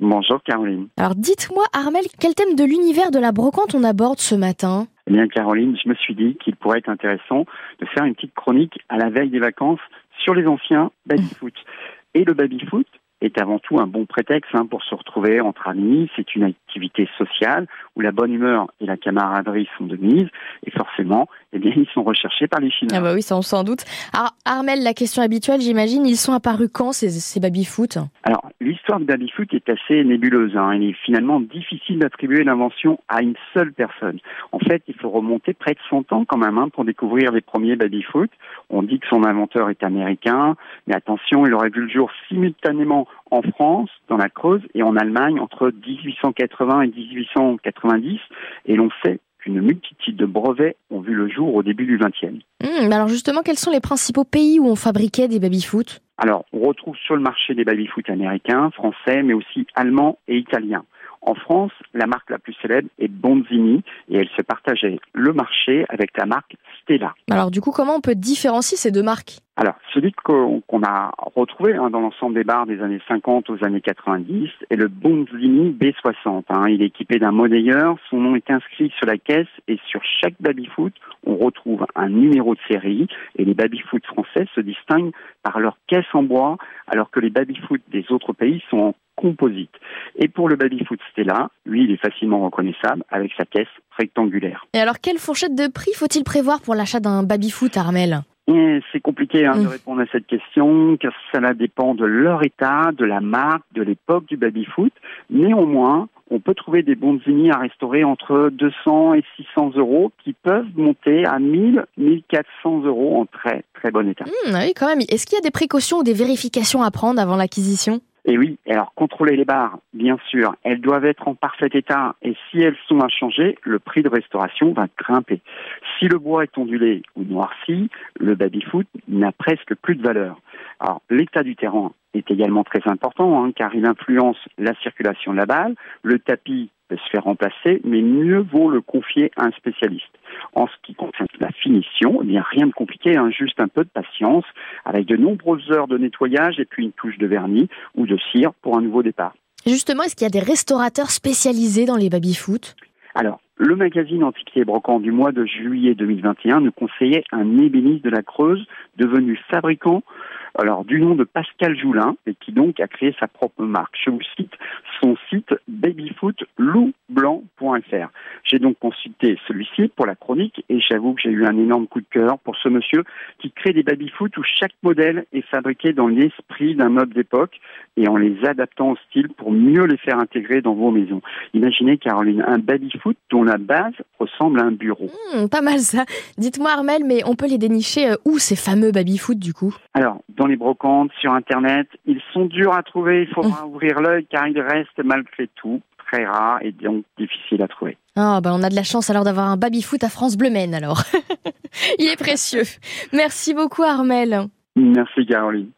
Bonjour Caroline. Alors dites-moi Armel, quel thème de l'univers de la brocante on aborde ce matin Eh bien Caroline, je me suis dit qu'il pourrait être intéressant de faire une petite chronique à la veille des vacances sur les anciens baby-foot. Et le baby-foot est avant tout un bon prétexte hein, pour se retrouver entre amis. C'est une activité sociale où la bonne humeur et la camaraderie sont de mise. Et forcément, eh bien, ils sont recherchés par les Chinois. Ah bah oui, ça on s'en doute. Alors Armel, la question habituelle, j'imagine, ils sont apparus quand ces, ces baby-foot? Alors, l'histoire du baby-foot est assez nébuleuse. Hein. Il est finalement difficile d'attribuer l'invention à une seule personne. En fait, il faut remonter près de 100 ans quand même hein, pour découvrir les premiers baby-foot. On dit que son inventeur est américain, mais attention, il aurait vu le jour simultanément en France, dans la Creuse, et en Allemagne entre 1880 et 1890. Et l'on sait qu'une multitude de brevets ont vu le jour au début du XXe. Hum, alors justement, quels sont les principaux pays où on fabriquait des baby-foot? Alors, on retrouve sur le marché des baby-foot américains, français, mais aussi allemands et italiens. En France, la marque la plus célèbre est Bonzini et elle se partageait le marché avec la marque Stella. Alors du coup, comment on peut différencier ces deux marques? Alors, celui qu'on a retrouvé hein, dans l'ensemble des bars des années 50 aux années 90 est le Bonzini B60. hein. Il est équipé d'un monnayeur, son nom est inscrit sur la caisse et sur chaque baby-foot, on retrouve un numéro de série et les baby-foot français se distinguent par leur caisse en bois alors que les baby-foot des autres pays sont en composite. Et pour le baby-foot Stella, lui, il est facilement reconnaissable avec sa caisse rectangulaire. Et alors, quelle fourchette de prix faut-il prévoir pour l'achat d'un baby-foot, Armel? C'est compliqué hein, de Mm. répondre à cette question, car cela dépend de leur état, de la marque, de l'époque du baby-foot. Néanmoins, on peut trouver des bonzini à restaurer entre 200 et 600 euros, qui peuvent monter à 1000, 1400 euros en très très bon état. Hum, ah oui, quand même. Est-ce qu'il y a des précautions ou des vérifications à prendre avant l'acquisition? Et oui, alors contrôler les barres, bien sûr, elles doivent être en parfait état et si elles sont à changer, le prix de restauration va grimper. Si le bois est ondulé ou noirci, le baby-foot n'a presque plus de valeur. Alors l'état du terrain est également très important hein, car il influence la circulation de la balle, le tapis se faire remplacer, mais mieux vaut le confier à un spécialiste. En ce qui concerne la finition, eh bien rien de compliqué, hein, juste un peu de patience, avec de nombreuses heures de nettoyage et puis une touche de vernis ou de cire pour un nouveau départ. Justement, est-ce qu'il y a des restaurateurs spécialisés dans les baby-foot Alors, le magazine Antiquité et Brocant du mois de juillet 2021 nous conseillait un ébéniste de la Creuse devenu fabricant alors du nom de Pascal Joulin et qui donc a créé sa propre marque. Je vous cite son site babyfootloublanc.fr. J'ai donc consulté celui-ci pour la chronique et j'avoue que j'ai eu un énorme coup de cœur pour ce monsieur qui crée des babyfoot où chaque modèle est fabriqué dans l'esprit d'un meuble d'époque et en les adaptant au style pour mieux les faire intégrer dans vos maisons. Imaginez Caroline un babyfoot dont la base ressemble à un bureau. Hum, Pas mal ça. Dites-moi Armel, mais on peut les dénicher euh, où ces fameux baby-foot du coup? Alors, dans les brocantes, sur Internet, ils sont durs à trouver, il faudra ouvrir l'œil car ils restent malgré tout très rares et donc difficiles à trouver. Ah bah on a de la chance alors d'avoir un baby-foot à France Bleu Maine alors. Il est précieux. Merci beaucoup Armel. Merci Caroline.